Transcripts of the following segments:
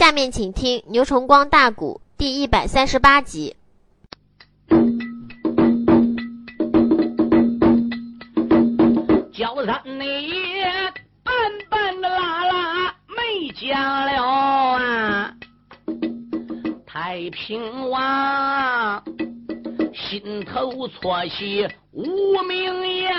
下面请听牛崇光大鼓第一百三十八集。焦三你半半的拉拉没讲了啊，太平王心头错起无名烟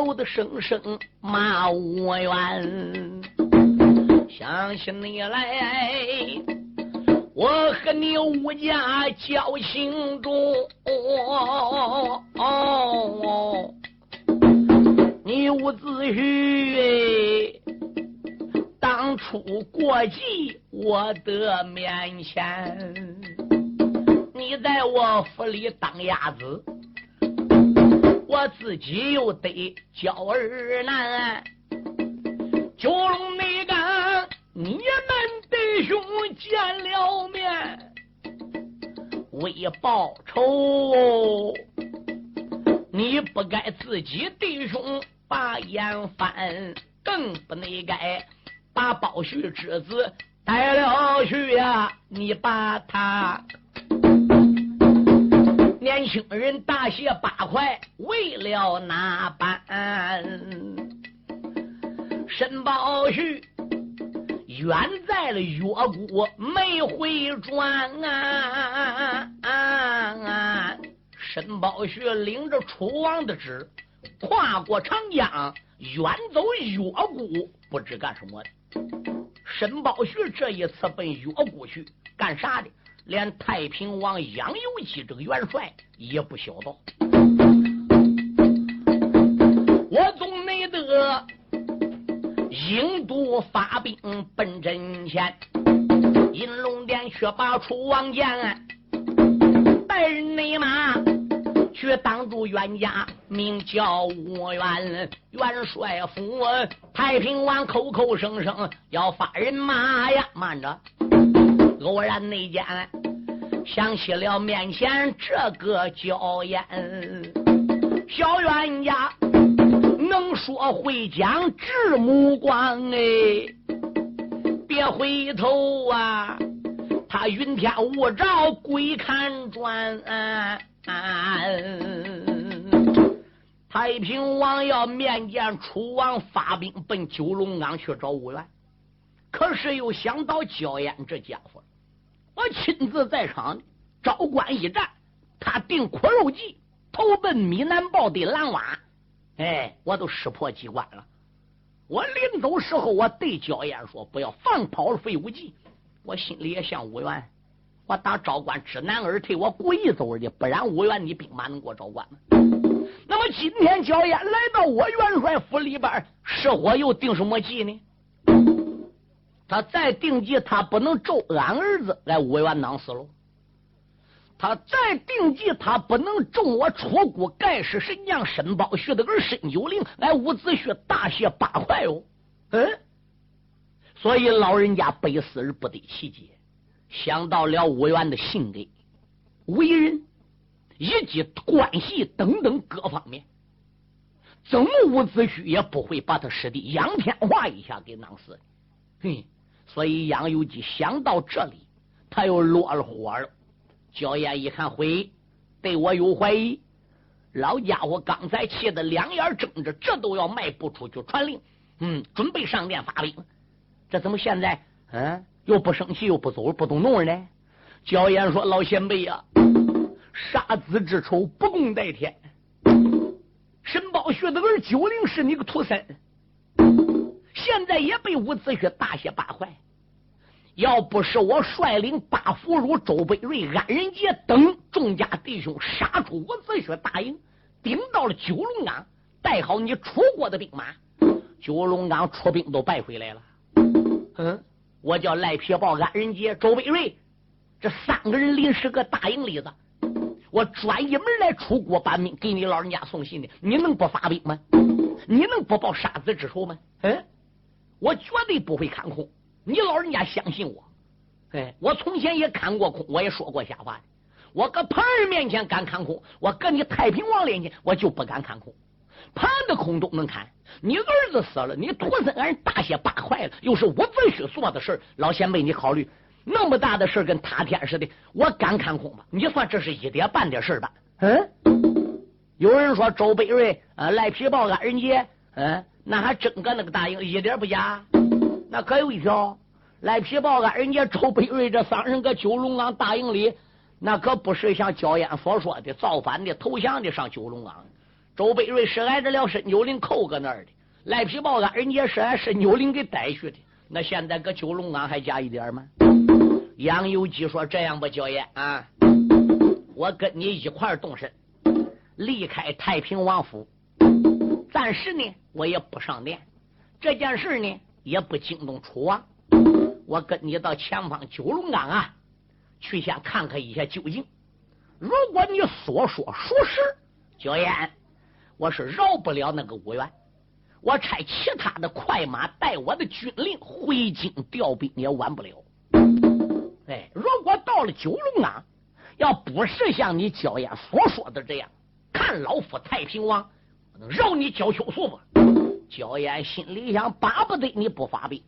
口的声声骂我冤。想起你来，我和你武家交情重。你伍子胥当初过继我的面前，你在我府里当鸭子，我自己又得教儿难。九龙内岗，你们弟兄见了面，为报仇，你不该自己弟兄把眼翻，更不内该把包胥之子带了去呀！你把他年轻人大卸八块，为了哪般？申宝胥远在了岳谷没回转啊！啊申宝胥领着楚王的旨，跨过长江，远走岳谷，不知干什么的。申宝胥这一次奔岳谷去干啥的？连太平王杨由基这个元帅也不晓得。我总没得。引都发兵奔阵前，银龙殿却把楚王见，带人内马去挡住冤家，名叫吴元元帅府。太平王口口声声要发人马呀，慢着！偶然内奸想起了面前这个娇艳小冤家。能说会讲直目光哎，别回头啊！他云天雾罩鬼看转，太平王要面见楚王，发兵奔九龙岗去找吴元，可是又想到焦艳这家伙，我亲自在场招官一战，他定苦肉计，投奔米南豹的蓝瓦。哎，我都识破机关了。我临走时候，我对焦燕说：“不要放跑了废物计。”我心里也想五元，我打招官知难而退，我故意走的，不然五元你兵马能给我招官吗？那么今天焦燕来到我元帅府里边，是我又定什么计呢？他再定计，他不能咒俺儿子，来五元囊死了。他再定计，他不能中我楚国盖世神将申宝胥的儿申九龄来伍子胥大卸八块哦。嗯，所以老人家百思而不得其解，想到了吴元的性格、为人以及关系等等各方面，怎么伍子胥也不会把他师弟杨天华一下给弄死。嘿，所以杨由基想到这里，他又落了火了。焦燕一看，会对我有怀疑。老家伙刚才气得两眼睁着，这都要迈步出去传令，嗯，准备上殿发兵。这怎么现在，嗯，又不生气，又不走，不动怒呢？焦岩说：“老前辈呀，杀子之仇，不共戴天。申宝胥的儿九龄是你个徒孙，现在也被伍子胥大卸八块。”要不是我率领八福如周北瑞、安仁杰等众家弟兄杀出伍子胥大营，顶到了九龙岗，带好你楚国的兵马，九龙岗出兵都败回来了。嗯，我叫赖皮豹、安仁杰、周北瑞，这三个人临时搁大营里子，我专一门来出国搬兵，给你老人家送信的，你能不发兵吗？你能不报杀子之仇吗？嗯，我绝对不会看空。你老人家相信我，哎，我从前也看过空，我也说过瞎话的。我搁旁人面前敢看空，我搁你太平王面前我就不敢看空。盘的空都能看，你儿子死了，你徒孙俺大卸八块了，又是我必须做的事老先辈，你考虑那么大的事跟塌天似的，我敢看空吗？你算这是一点半点事吧？嗯，有人说周北瑞啊，赖皮豹安仁杰，嗯，那还真搁那个大营，一点不假。那可有一条。赖皮豹子，人家周北瑞这三人搁九龙岗大营里，那可不是像焦烟所说的造反的、投降的上九龙岗。周北瑞是挨着了申九龄扣搁那儿的，赖皮豹子，人家是挨申九龄给逮去的。那现在搁九龙岗还假一点吗？杨有基说：“这样吧，焦烟啊，我跟你一块动身，离开太平王府。暂时呢，我也不上殿。这件事呢，也不惊动楚王。”我跟你到前方九龙岗啊，去先看看一下究竟。如果你所说属实，焦燕，我是饶不了那个武元。我差其他的快马带我的军令回京调兵也晚不了。哎，如果到了九龙岗，要不是像你焦燕所说的这样，看老夫太平王饶你焦秋素吧？焦燕心里想，巴不得你不发兵。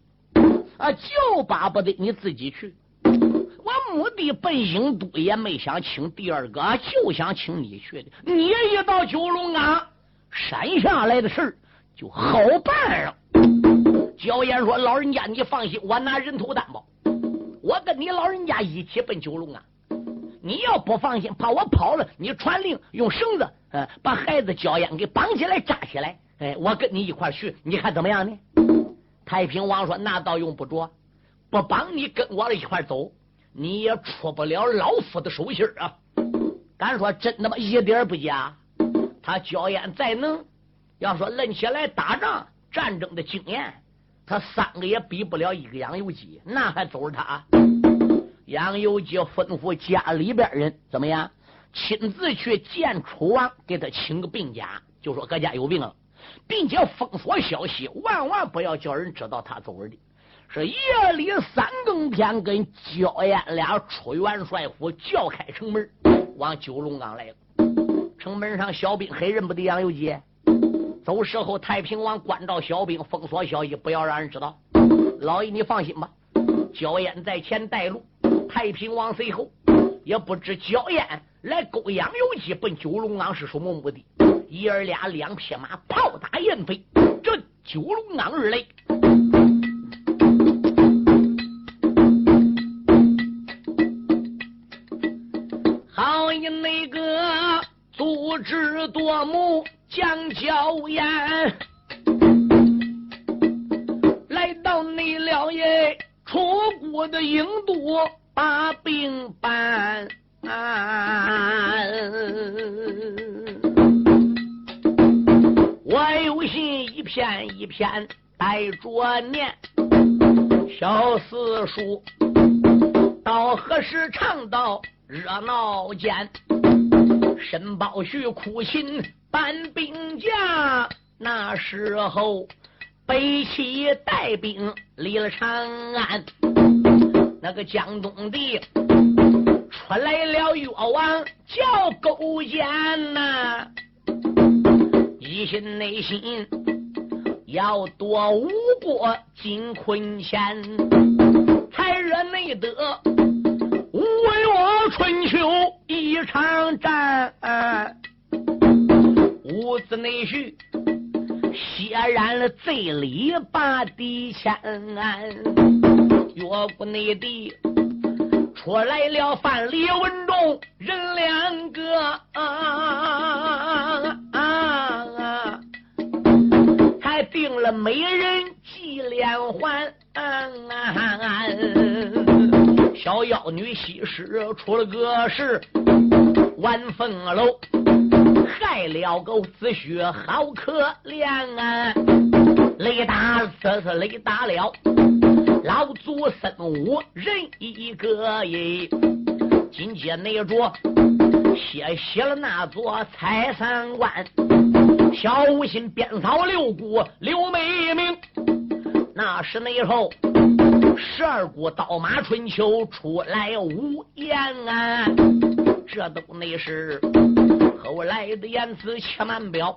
啊，就巴不得你自己去。我目的奔郢都也没想请第二个，就想请你去的。你一到九龙岗，山下来的事就好办了。焦岩说：“老人家，你放心，我拿人头担保。我跟你老人家一起奔九龙岗。你要不放心，怕我跑了，你传令用绳子，呃，把孩子焦岩给绑起来扎起来。哎，我跟你一块去，你看怎么样呢？”太平王说：“那倒用不着，不绑你跟我一块走，你也出不了老夫的手心啊！敢说真他妈？一点不假。他焦烟再能，要说论起来打仗战争的经验，他三个也比不了一个杨由基，那还走着他？杨由基吩咐家里边人怎么样，亲自去见楚王，给他请个病假，就说搁家有病了。”并且封锁消息，万万不要叫人知道他走的。是夜里三更天，跟焦艳俩出元帅府，叫开城门，往九龙岗来了。城门上小兵黑认不得杨有基。走时候，太平王关照小兵，封锁消息，不要让人知道。老爷，你放心吧。焦艳在前带路，太平王随后。也不知焦艳来勾杨有基奔九龙岗是什么目的。爷儿俩两匹马炮打燕飞，这九龙岗而来。好一那个足智多谋将娇艳，来到你了耶，出国的郢都把兵办。我有信一片一片带着念，小四叔到何时唱到热闹间？申包胥苦心搬兵家，那时候北齐带兵离了长安，那个江东的出来了越王叫勾践呐。一心内心要夺吴国金坤钱，才惹内得吴越春秋一场战。伍子内婿血染了罪里把地欠，越国内地出来了范蠡文仲人两个。定了美人计连环，小妖女西施出了个事，晚凤楼害了个子胥，好可怜啊！雷打这是雷打了老祖孙武人一个耶，今接那桌歇息了那座财三关。小心鞭扫六股刘美名，那是那时候十二股刀马春秋出来无言啊！这都那是后来的言辞，且慢表。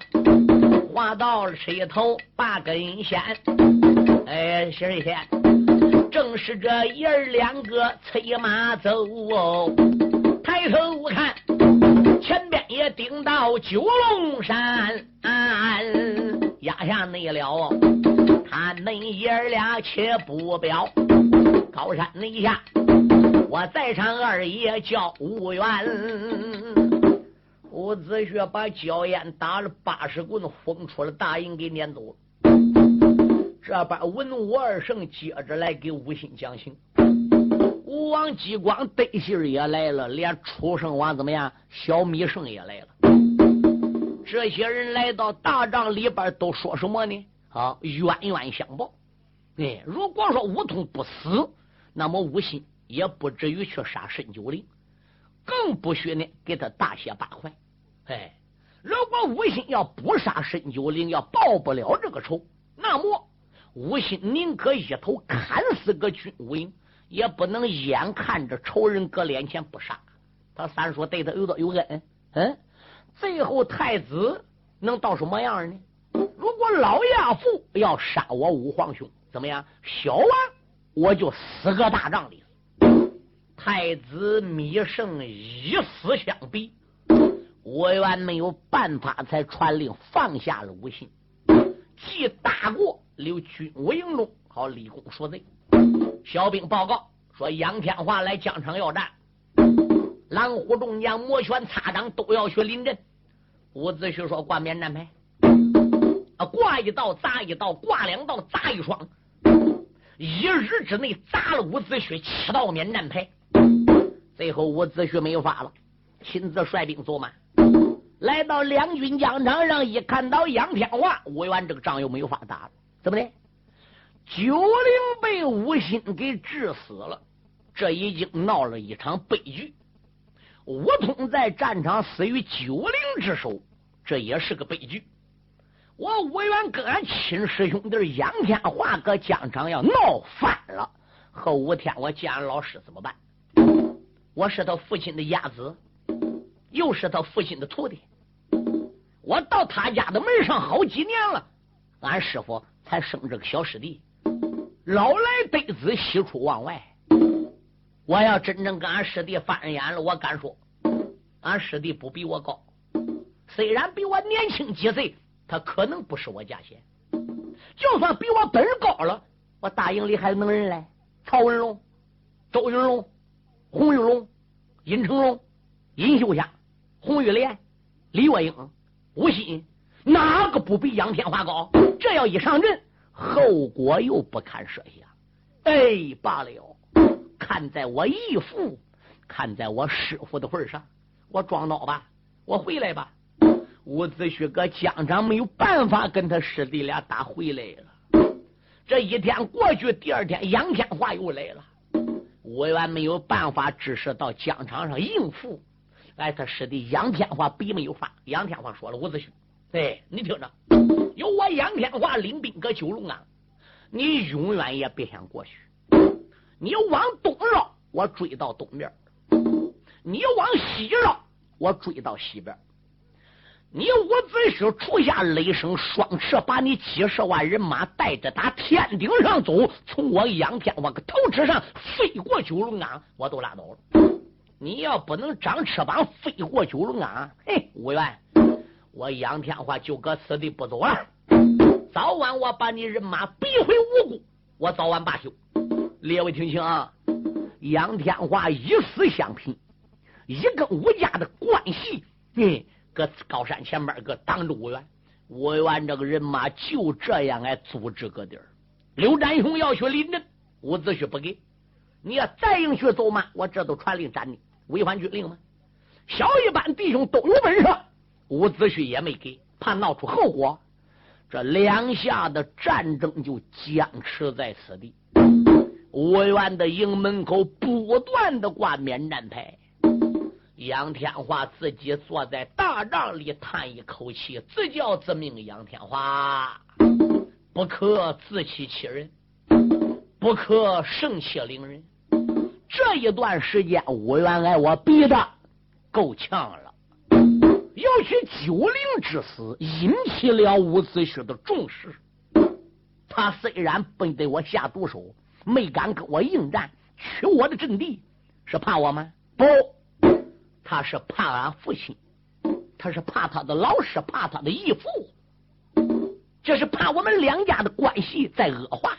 话到了车头八根线，哎，十二天，正是这爷儿两个催马走哦。抬头看，前边也顶到九龙山，压下内了。他恁爷儿俩且不表，高山内下，我在场二爷叫吴元。伍子胥把焦烟打了八十棍，轰出了大营，给撵走了。这边文武二圣接着来给吴兴讲情。吴王姬光得信也来了，连楚生王怎么样？小米圣也来了。这些人来到大帐里边，都说什么呢？啊，冤冤相报。哎，如果说吴通不死，那么吴兴也不至于去杀申九龄，更不许呢给他大卸八块。哎，如果吴心要不杀申九龄，要报不了这个仇，那么吴心宁可一头砍死个军武营，也不能眼看着仇人搁脸前不杀。他三叔对他有多有恩，嗯，最后太子能到什么样呢？如果老亚父要杀我五皇兄，怎么样？小王我就死个大帐里。太子米胜以死相逼。我原没有办法，才传令放下了吴信，即大过刘军武营中，好立功赎罪。小兵报告说，杨天华来疆场要战，狼虎众将摩拳擦掌都要去临阵。伍子胥说挂免战牌，啊，挂一道砸一道，挂两道砸一双，一日之内砸了伍子胥七道免战牌。最后伍子胥没有法了，亲自率兵走马。来到两军疆场上，一看到杨天华，吴元这个仗又没有法打了。怎么的？九灵被吴兴给治死了，这已经闹了一场悲剧。吴通在战场死于九灵之手，这也是个悲剧。我吴元跟俺亲师兄弟杨天华搁疆场要闹翻了，后五天我见俺老师怎么办？我是他父亲的鸭子。又是他父亲的徒弟，我到他家的门上好几年了，俺师傅才生这个小师弟，老来得子，喜出望外。我要真正跟俺师弟翻眼了，我敢说，俺师弟不比我高，虽然比我年轻几岁，他可能不是我家贤。就算比我本高了，我大营里还能人来，曹文龙、周云龙、洪玉龙、尹成龙、尹秀霞。洪玉莲、李月英、吴昕，哪个不比杨天华高？这要一上阵，后果又不堪设想。哎，罢了，看在我义父、看在我师傅的份上，我装孬吧，我回来吧。伍子胥搁疆场没有办法跟他师弟俩打回来了。这一天过去，第二天杨天华又来了，我原没有办法，只是到疆场上应付。哎，他师弟杨天华并没有发。杨天华说了：“伍子胥，哎，你听着，有我杨天华领兵搁九龙岗，你永远也别想过去。你往东绕，我追到东边；你往西绕，我追到西边。你伍子胥出下雷声，双翅把你几十万人马带着打天顶上走，从我杨天华个头之上飞过九龙岗，我都拉倒了。”你要不能长翅膀飞过九龙岗，嘿，五元，我杨天华就搁此地不走了。早晚我把你人马逼回无辜，我早晚罢休。列位听清啊，杨天华以死相拼，一跟吴家的关系，嘿，搁高山前边搁挡着吴元。吴元这个人马就这样来组织个地儿。刘占雄要去临阵，伍子胥不给。你要再应许走马，我这都传令斩你，违反军令吗？小一班弟兄都有本事，伍子胥也没给，怕闹出后果。这两下的战争就僵持在此地。吴元的营门口不断的挂免战牌，杨天华自己坐在大帐里叹一口气，自叫自命杨天华，不可自欺欺人，不可盛气凌人。这一段时间，吴元挨我逼的够呛了。尤其九灵之死，引起了伍子胥的重视。他虽然不对我下毒手，没敢跟我应战，取我的阵地，是怕我吗？不，他是怕俺父亲，他是怕他的老师，怕他的义父，这是怕我们两家的关系在恶化。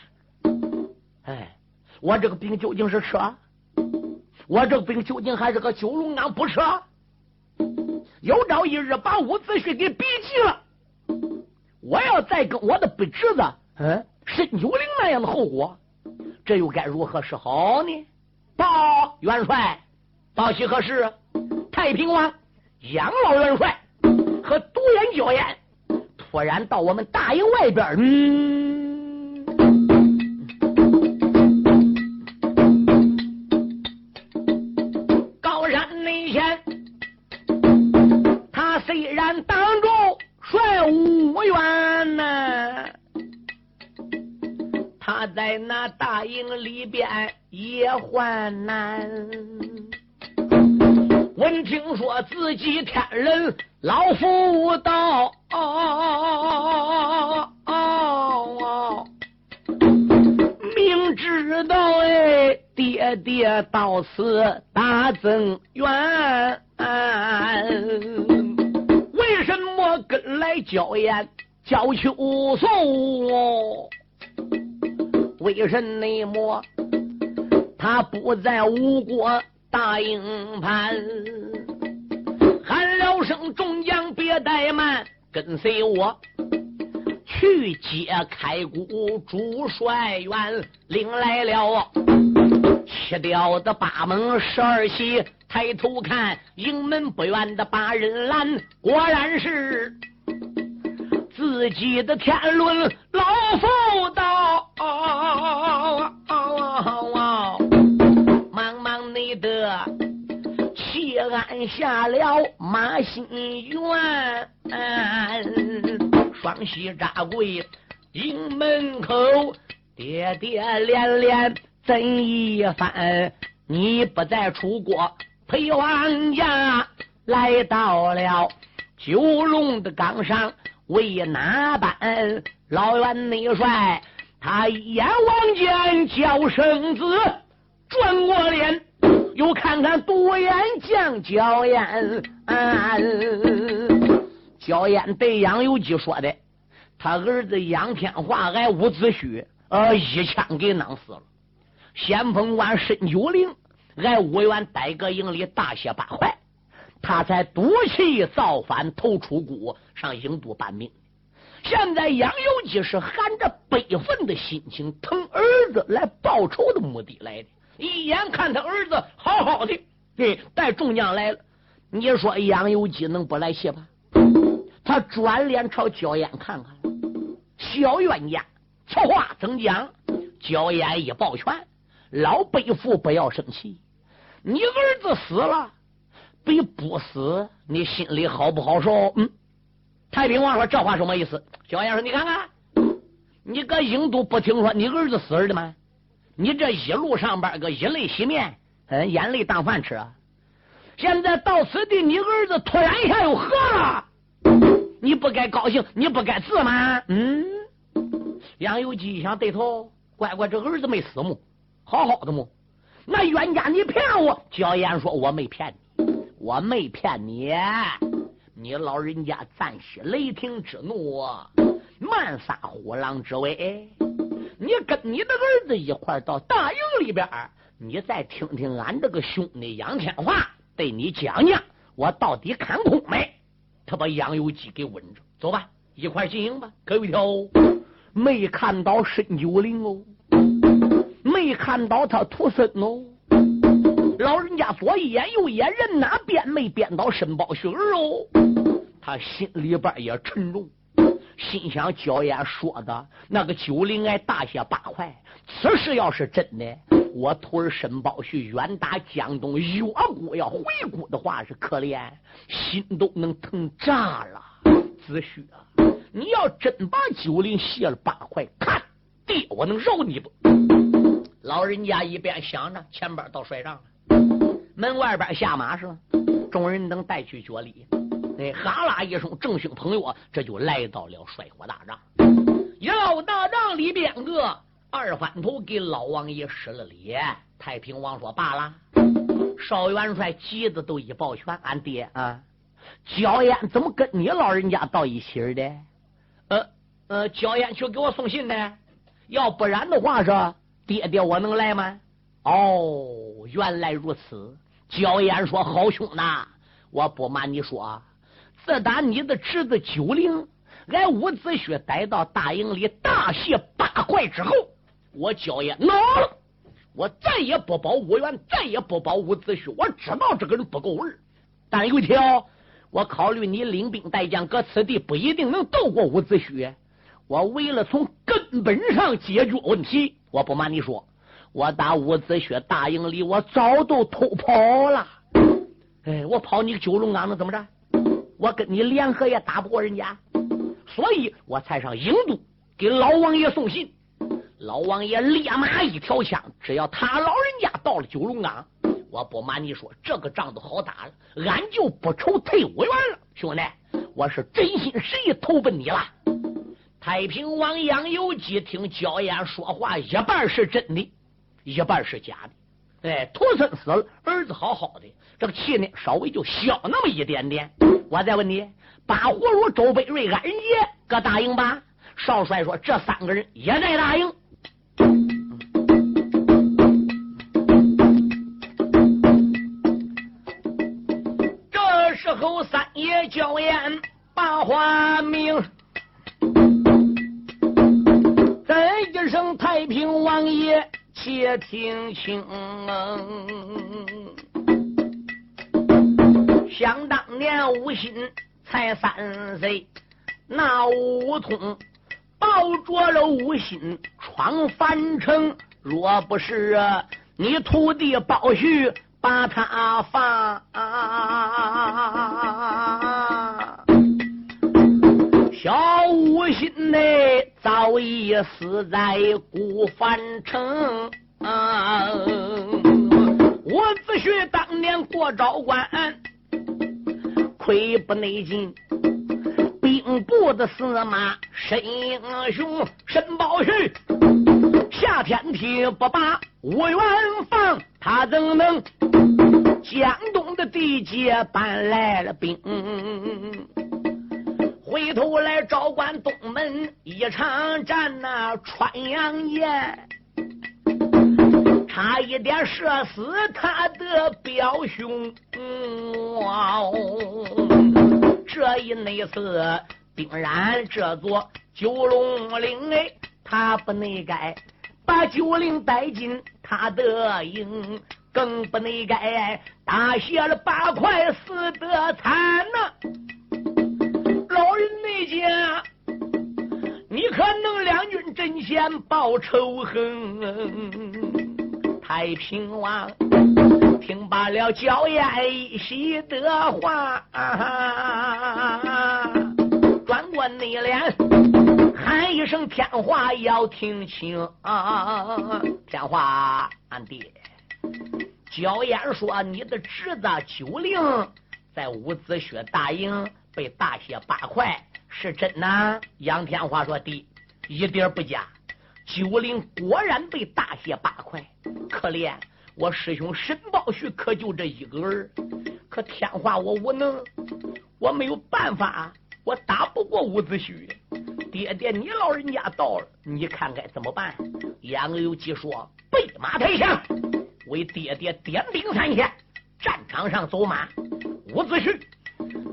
哎，我这个兵究竟是撤？我这个兵究竟还是个九龙岗不撤？有朝一日把伍子胥给逼急了，我要再跟我的不侄子嗯申九龄那样的后果，这又该如何是好呢？报元帅，报喜何事？太平王杨老元帅和独眼焦眼突然到我们大营外边，嗯，营里边也患难。闻听说自己天人老夫道，明知道哎，爹爹到此大增冤，为什么跟来娇艳叫秋松？为什么他不在吴国？大营盘喊了声：“众将别怠慢，跟随我去接开谷主帅员，领来了七吊的八门十二喜。抬头看，营门不远的八人拦，果然是自己的天伦老妇道。”茫茫的齐安下了马新元，双膝扎跪营门口，爹爹连连怎一番？你不再出国陪王家，来到了九龙的岗上为哪般？老元内帅他一眼望见叫声子，转过脸。又看看独眼将焦烟，焦烟对杨有基说的，他儿子杨天华挨伍子胥呃一枪给弄死了。先锋官申九龄挨五员待阁营里大卸八块，他才赌气造反，投出谷上郢都办命。现在杨有基是含着悲愤的心情，疼儿子来报仇的目的来的。一眼看他儿子好好的，对，带众将来了。你说杨有基能不来气吧？他转脸朝焦烟看看，小冤家，此话怎讲？焦烟一抱拳，老背父不要生气，你儿子死了，比不死你心里好不好受？嗯，太平王说这话什么意思？焦烟说你看看，你搁郢都不听说你儿子死了的吗？你这一路上边个以泪洗面，嗯，眼泪当饭吃啊！现在到此地，你儿子突然一下又喝了，你不该高兴，你不该自满。嗯，杨有基一想，对头，乖乖，这儿子没死么？好好的么？那冤家你骗我！焦艳说：“我没骗你，我没骗你，你老人家暂息雷霆之怒，慢撒虎狼之威。”你跟你的儿子一块到大营里边，你再听听俺这个兄弟杨天华对你讲讲，我到底看空没？他把杨有基给稳着，走吧，一块进营吧。可有一条，没看到申九龄哦，没看到他徒孙哦。老人家左一眼右一眼，人哪边没边到申宝雪儿哦？他心里边也沉重。心想：焦艳说的那个九灵崖大卸八块，此事要是真的，我徒儿申宝旭远打江东，岳国要回谷的话是可怜，心都能疼炸了。子胥啊，你要真把九灵卸了八块，看爹我能饶你不？老人家一边想着，前边到帅帐了，门外边下马是吗？众人等带去脚礼。哎，哈啦一声，众兄朋友，这就来到了帅火大帐。要大帐里边个二反头给老王爷施了礼。太平王说罢了。少元帅急的都一抱拳，俺爹啊，焦烟怎么跟你老人家到一起的？呃呃，焦烟去给我送信呢。要不然的话，是爹爹我能来吗？哦，原来如此。焦烟说：“好兄呐，我不瞒你说，自打你的侄子九龄，俺伍子胥逮到大营里大卸八块之后，我焦烟恼了。”我再也不保五元，再也不保伍子胥。我知道这个人不够味但有一条，我考虑你领兵带将搁此地不一定能斗过伍子胥。我为了从根本上解决问题，我不瞒你说，我打伍子胥大营里，我早都偷跑了。哎，我跑你九龙岗能怎么着？我跟你联合也打不过人家，所以我才上郢都给老王爷送信。老王爷立马一条枪，只要他老人家到了九龙岗，我不瞒你说，这个仗都好打了，俺就不愁退伍员了。兄弟，我是真心实意投奔你了。太平王杨有基听焦烟说话，一半是真的，一半是假的。哎，徒孙死了，儿子好好的，这个气呢稍微就消那么一点点。我再问你，八火炉、周北瑞、安仁杰搁大营吧？少帅说，这三个人也在大营。后三爷叫言把话明，再一声太平王爷且听清。想当年吴心才三岁，那吴通抱着了吴心闯樊城，若不是你徒弟包胥。把他放，小五心呢早已死在古樊城。我子胥当年过昭关，亏不内进，兵部的司马申英雄申宝胥下天梯不把五元放。他怎能江东的地界搬来了兵？回头来招关东门一场战呐，穿杨岩，差一点射死他的表兄。嗯这一那次定然这座九龙岭哎，他不内该把九岭带进。他的营更不内该大卸了八块死得惨呐！老人内家，你可能两军阵前报仇恨？太平王听罢了娇艳一喜的话，转过内脸。喊一声天华要听清啊！天华，俺爹，焦烟说你的侄子九灵在伍子胥大营被大卸八块，是真呐？杨天华说的，一点不假。九灵果然被大卸八块，可怜我师兄申宝胥可就这一个儿，可天化我无能，我没有办法，我打不过伍子胥。爹爹，你老人家到了，你看该怎么办？杨有基说：“备马抬枪，为爹爹点兵三千，战场上走马。”伍子胥，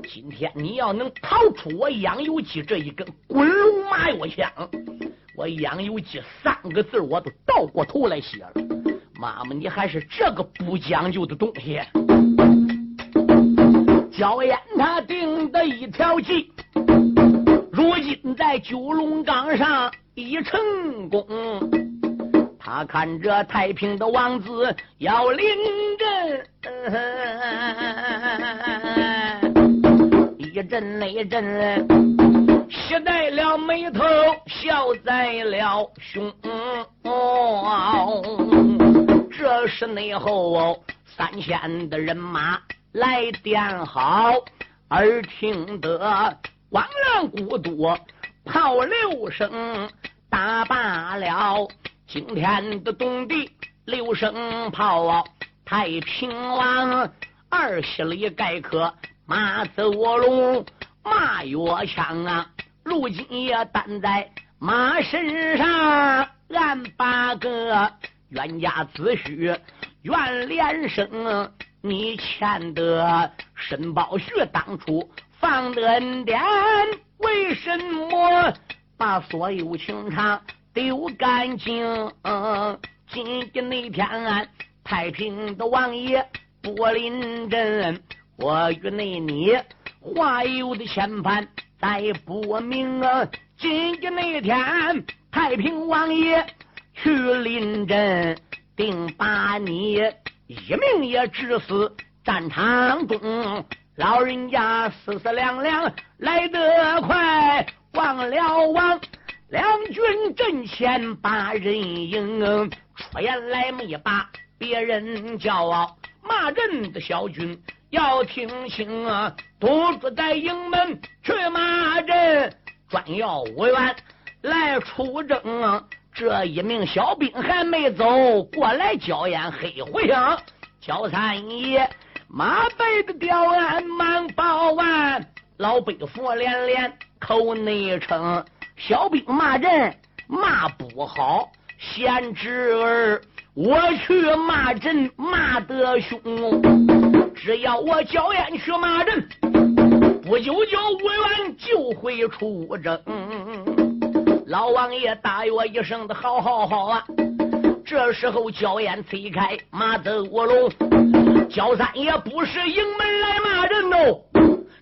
今天你要能逃出我杨有基这一根滚龙马药枪，我杨有基三个字我都倒过头来写了。妈妈，你还是这个不讲究的东西。焦烟他定的一条计。如今在九龙岗上已成功，他看着太平的王子要临阵，一阵那一阵，喜在了眉头，笑在了胸。这是内后三千的人马来点好，耳听得光亮古都炮六声，打罢了今天的东地六声炮啊，太平王二十里盖可马走龙马月枪啊，如今也担在马身上，俺八个冤家子婿怨连生。你欠的申宝旭当初放的恩典，为什么把所有情长丢干净？今天那天，太平的王爷柏林镇，我与那你话有的牵绊再不明啊！今天那天，太平王爷去临阵，定把你。一命也致死战场中，老人家思思量量来得快，忘了忘两军阵前把人迎，出言来没把别人骄傲，骂人的小军要听清啊！堵住在营门去骂人，专要五员来出征。这一名小兵还没走过来，焦烟黑回响，焦三爷马背的吊鞍忙报完，老北府连连口内称，小兵骂人骂不好，贤侄儿我去骂人骂得凶，只要我焦烟去骂人，不久就五元就会出征。老王爷大约一声的好好好啊！这时候焦烟推开马走龙，焦三爷不是迎门来骂人哦，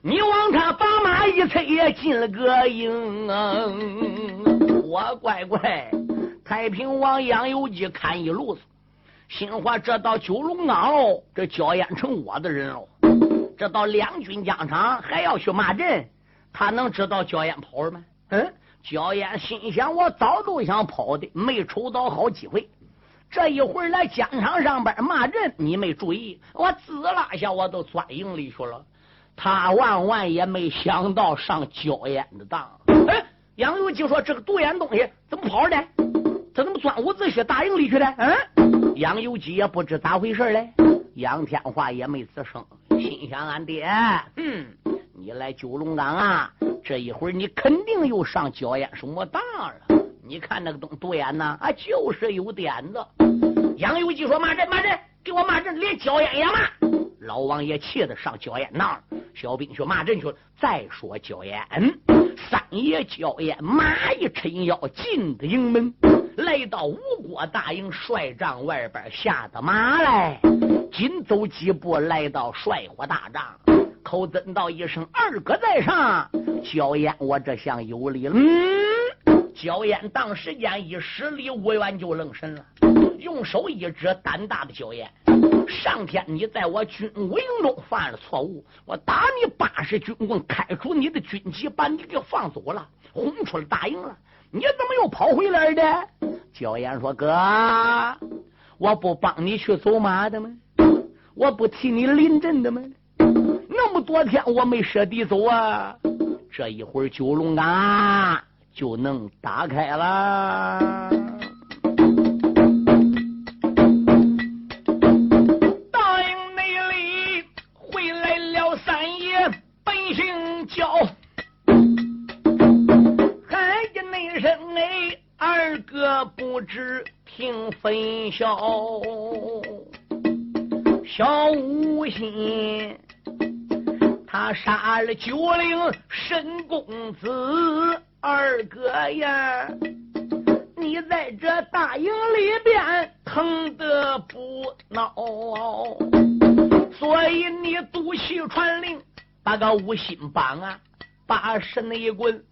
你往他把马一催也进了个营啊！我乖乖，太平王杨有基看一路子，心话这到九龙岗喽，这焦烟成我的人喽，这到两军疆场还要去骂阵，他能知道焦烟跑了吗？嗯？焦烟心想：我早都想跑的，没瞅到好机会。这一会儿来疆场上边骂阵，你没注意，我滋啦一下我都钻营里去了。他万万也没想到上焦烟的当。哎，杨有基说：“这个独眼东西怎么跑的？他怎么钻伍子胥大营里去了？”嗯，杨有基也不知咋回事嘞。杨天华也没吱声，心想：俺爹，嗯，你来九龙岗啊？这一会儿你肯定又上焦烟什么当了？你看那个东独眼呐，啊，就是有点子。杨有基说骂人骂人，给我骂人，连焦烟也骂。老王爷气得上焦烟那小兵去骂人去了。再说焦烟，三爷焦烟马一抻腰进的营门，来到吴国大营帅帐外边下的马来，紧走几步来到帅火大帐。口尊道一声：“二哥在上。”焦烟，我这厢有礼。嗯，焦烟当时间一施礼，无缘就愣神了，用手一指胆大的焦烟：“上天，你在我军务营中犯了错误，我打你八十军棍，开除你的军籍，把你给放走了，轰出了大营了。你怎么又跑回来的？”焦岩说：“哥，我不帮你去走马的吗？我不替你临阵的吗？”那么多天我没舍得走啊，这一会儿九龙岗就能打开了。分晓，小无心。他杀了九灵神公子二哥呀！你在这大营里边疼得不孬，所以你赌气传令，把个五心帮啊，把神一棍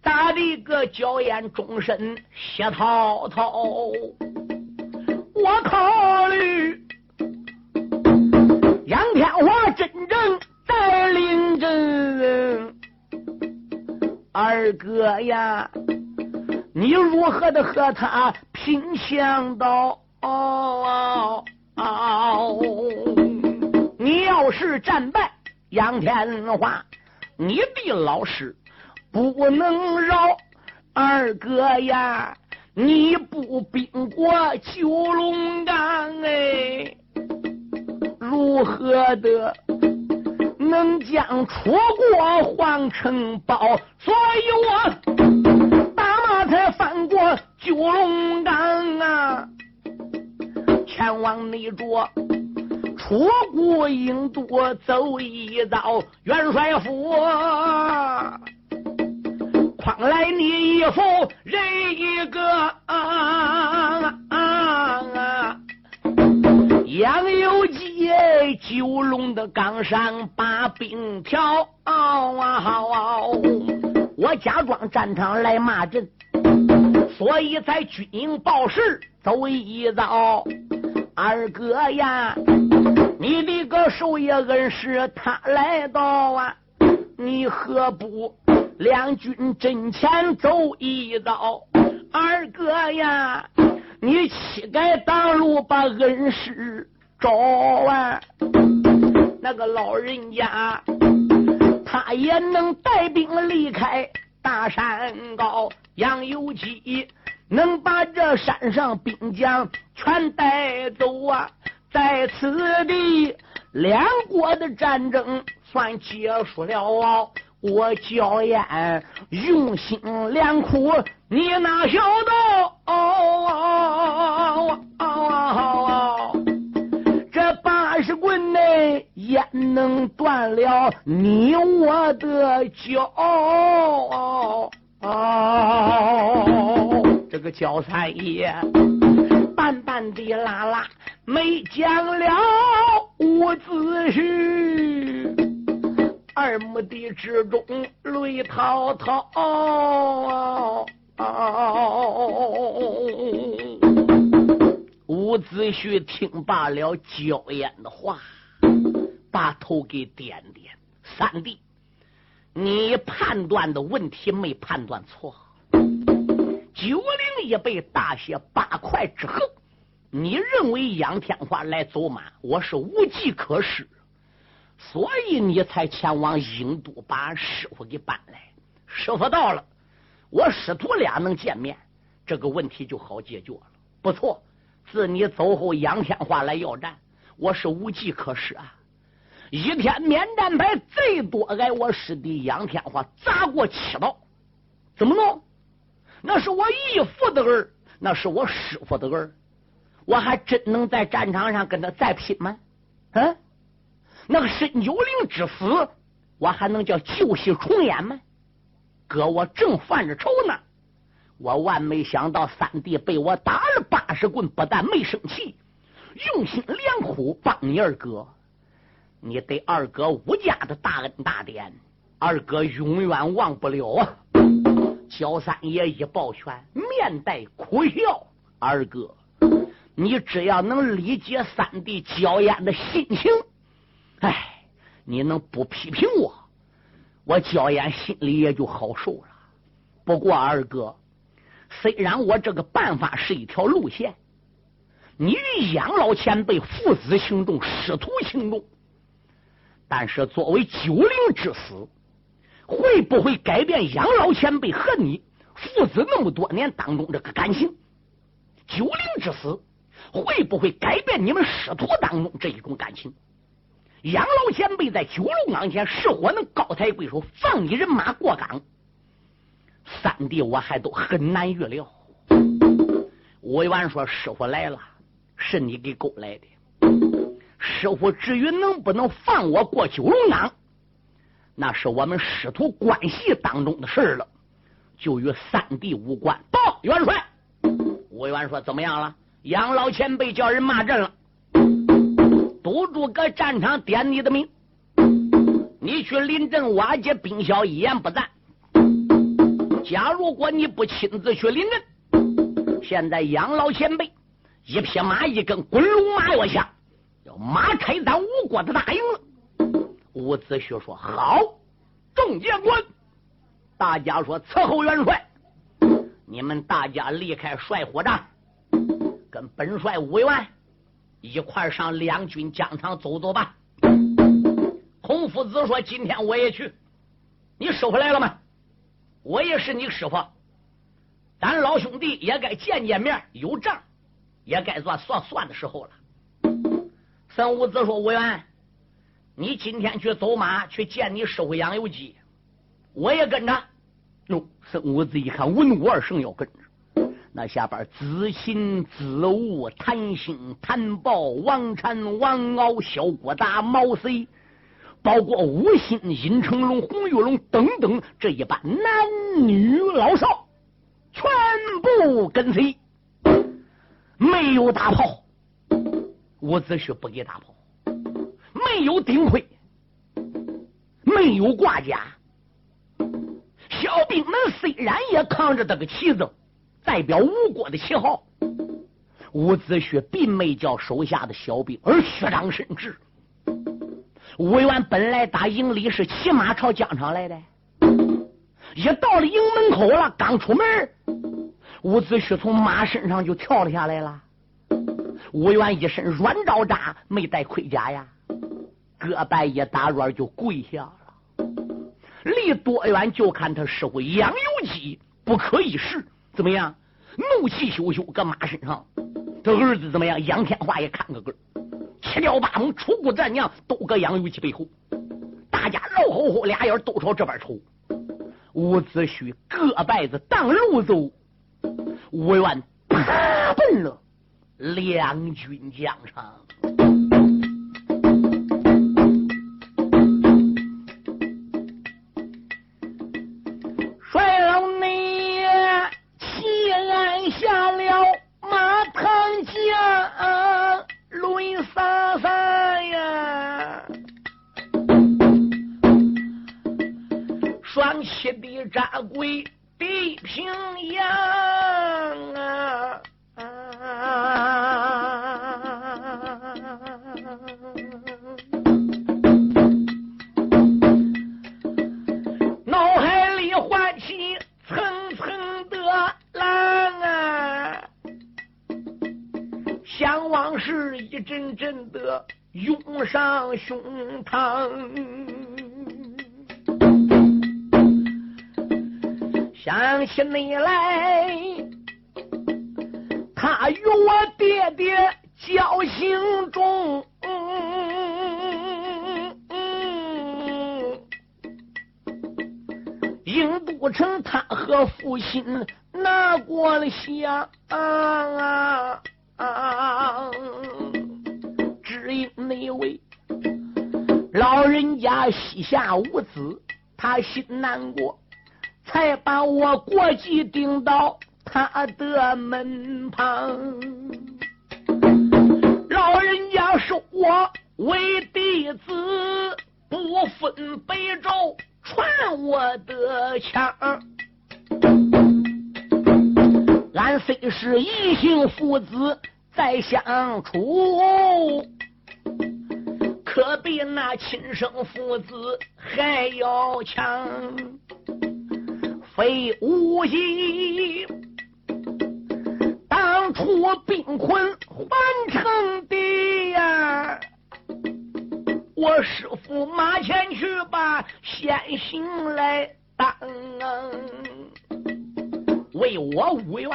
打的个娇艳终身血滔滔。我考虑杨天华真正。带领着二哥呀，你如何的和他拼相刀？你要是战败杨天华，你的老师不能饶二哥呀！你不兵过九龙岗哎，如何的能将楚国皇城堡？所以我打马才翻过九龙岗啊，前往那着。楚国应多走一遭，元帅府，诓来你一副人一个啊啊啊！杨有基九龙的岗上把兵挑啊，我假装战场来骂阵，所以在军营报事走一遭，二哥呀。你的个寿爷恩师他来到啊，你何不两军阵前走一遭？二哥呀，你乞丐挡路把恩师找啊！那个老人家他也能带兵离开大山高，杨有基能把这山上兵将全带走啊！在此地，两国的战争算结束了。我焦烟用心良苦，你哪晓得？这八十棍呢，焉能断了你我的骄傲？这个焦三爷。半半的啦啦，没讲了五字序，二目的之中泪滔滔。伍子胥听罢了焦烟的话，把头给点点。三弟，你判断的问题没判断错。九灵一被大卸八块之后，你认为杨天华来走马，我是无计可施，所以你才前往郢都把师傅给搬来。师傅到了，我师徒俩能见面，这个问题就好解决了。不错，自你走后，杨天华来要战，我是无计可施啊！一天免战牌最多挨我师弟杨天华砸过七刀，怎么弄？那是我义父的儿，那是我师傅的儿，我还真能在战场上跟他再拼吗？嗯，那个申九龄之死，我还能叫旧戏重演吗？哥，我正犯着愁呢，我万没想到三弟被我打了八十棍，不但没生气，用心良苦帮你二哥，你对二哥吴家的大恩大典，二哥永远忘不了啊！焦三爷一抱拳，面带苦笑：“二哥，你只要能理解三弟焦烟的心情，哎，你能不批评我，我焦烟心里也就好受了。不过二哥，虽然我这个办法是一条路线，你与杨老前辈父子行动，师徒行动，但是作为九灵之死。”会不会改变杨老前辈和你父子那么多年当中这个感情？九灵之死会不会改变你们师徒当中这一种感情？杨老前辈在九龙岗前是否能高抬贵手放你人马过岗？三弟我还都很难预料。吴元说：“师傅来了，是你给勾来的。师傅至于能不能放我过九龙岗？”那是我们师徒关系当中的事了，就与三弟无关。报元帅，吴元说：“怎么样了？杨老前辈叫人骂阵了，督住搁战场点你的名，你去临阵瓦解兵消，一言不赞。假如果你不亲自去临阵，现在杨老前辈一匹马一根滚龙马跃下，要马开咱吴国的大营了。”伍子胥说：“好，众将官，大家说伺候元帅，你们大家离开帅火帐，跟本帅伍元一块上两军疆场走走吧。”孔夫子说：“今天我也去，你收回来了吗？我也是你师傅，咱老兄弟也该见见面，有账也该算算算的时候了。”孙武子说：“武元，你今天去走马去见你师傅杨有基，我也跟着。”哟，孙武子一看，文武二圣要跟着。那下边子信、子午、谭兴、谭豹、王禅、王敖、小国达、毛遂，包括吴兴、殷成龙、洪玉龙等等这一班男女老少，全部跟随，没有大炮，伍子胥不给大炮，没有顶盔，没有挂甲，小兵们虽然也扛着这个旗子。代表吴国的旗号，伍子胥并没叫手下的小兵而虚张声势。吴元本来打营里是骑马朝疆场来的，一到了营门口了，刚出门，伍子胥从马身上就跳了下来了。吴元一身软罩扎，没带盔甲呀，胳膊一打软就跪下了。离多远就看他师傅杨由基不可一世。怎么样？怒气汹汹，搁马身上。他儿子怎么样？杨天华也看个个，七雕八猛，楚国战将都搁杨玉琪背后。大家老吼吼，俩眼都朝这边瞅。伍子胥各拜子当路走，吴元啪奔了两军疆场。应都城他和父亲拿过了香，只因那位老人家膝下无子，他心难过。才把我国籍顶到他的门旁，老人家收我为弟子，不分北周传我的枪。俺虽是异姓父子再相处，可比那亲生父子还要强。非无意，当初兵困还城的呀，我师傅马前去把先行来当，为我五元，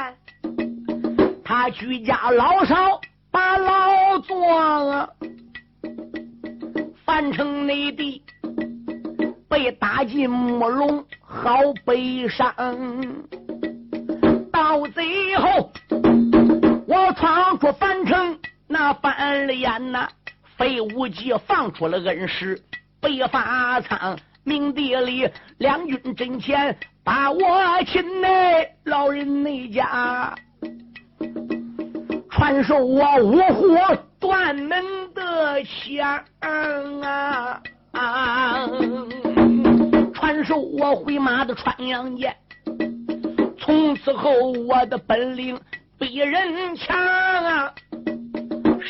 他居家老少把老庄，樊城内地被打进木笼。好悲伤，到最后我闯出樊城，那翻了眼呐，被无忌放出了恩师北法仓，明地里两军阵前把我擒来，老人那家传授我五虎断门的枪啊！啊传授我回马的穿杨剑，从此后我的本领比人强啊！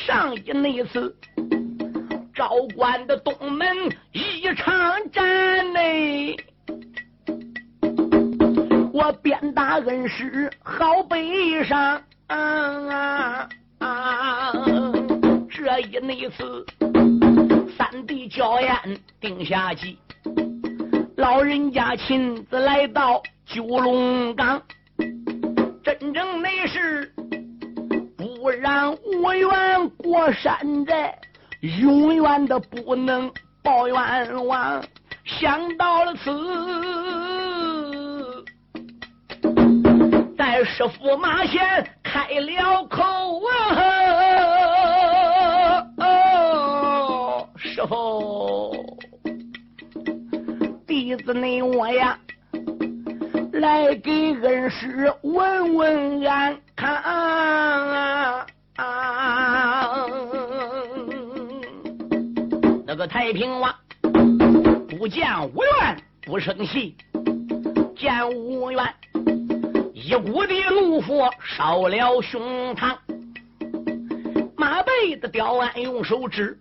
上一那次高官的东门一场战内，我鞭打恩师好悲伤啊啊！这一那次三弟叫硝烟定下计，老人家亲自来到九龙岗，真正那是不让无缘过山寨，永远的不能报冤枉。想到了此，在师傅马前开了口啊！哦师傅，弟子你我呀，来给恩师问问安康。个太平王。不见无怨不生气，见无怨一股的怒火烧了胸膛。马背的刁安用手指，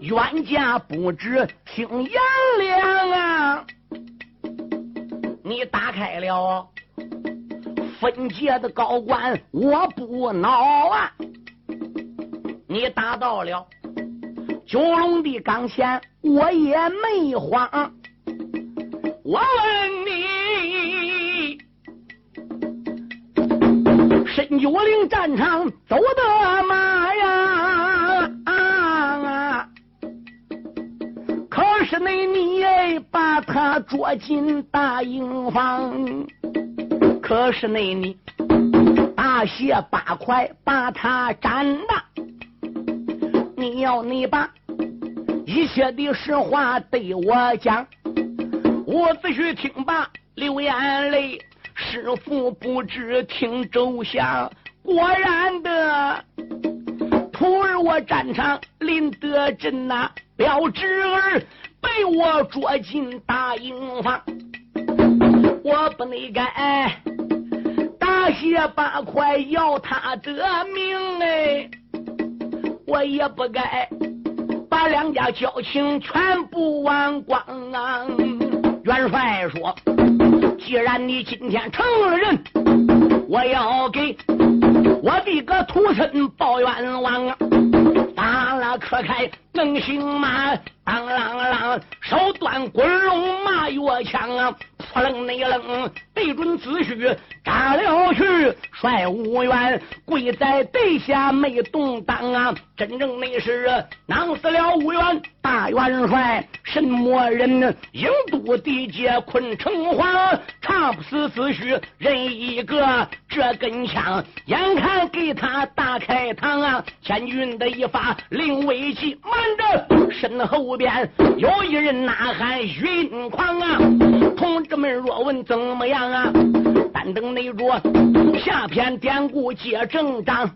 冤家不知听阎良啊！你打开了分界的高官，我不恼啊！你打到了。九龙的岗前，我也没慌。我问你，深九岭战场走的马呀？啊！可是那你把他捉进大营房，可是那你大卸八块把他斩了。你要你把一切的实话对我讲，我仔细听罢流眼泪。师傅不知听周详，果然的徒儿我战场临得阵呐，表侄儿被我捉进大营房，我不能该大卸八块要他的命哎。我也不该把两家交情全部忘光啊！元帅说：“既然你今天成了人，我要给我的个徒孙报冤枉啊！打了可开能行吗？当啷啷，手端滚龙马月枪啊！扑棱那棱，对准子虚扎了去。帅无缘跪在地下没动当啊！真正那是囊死了无缘大元帅，什么人？英都地界困城隍，唱不死子虚人一个。这根枪眼看给他打开膛啊！千军的一发令危急，慢着，身后边有一人呐喊云狂啊！同志们若问怎么样啊？但等那着下篇典故接正章。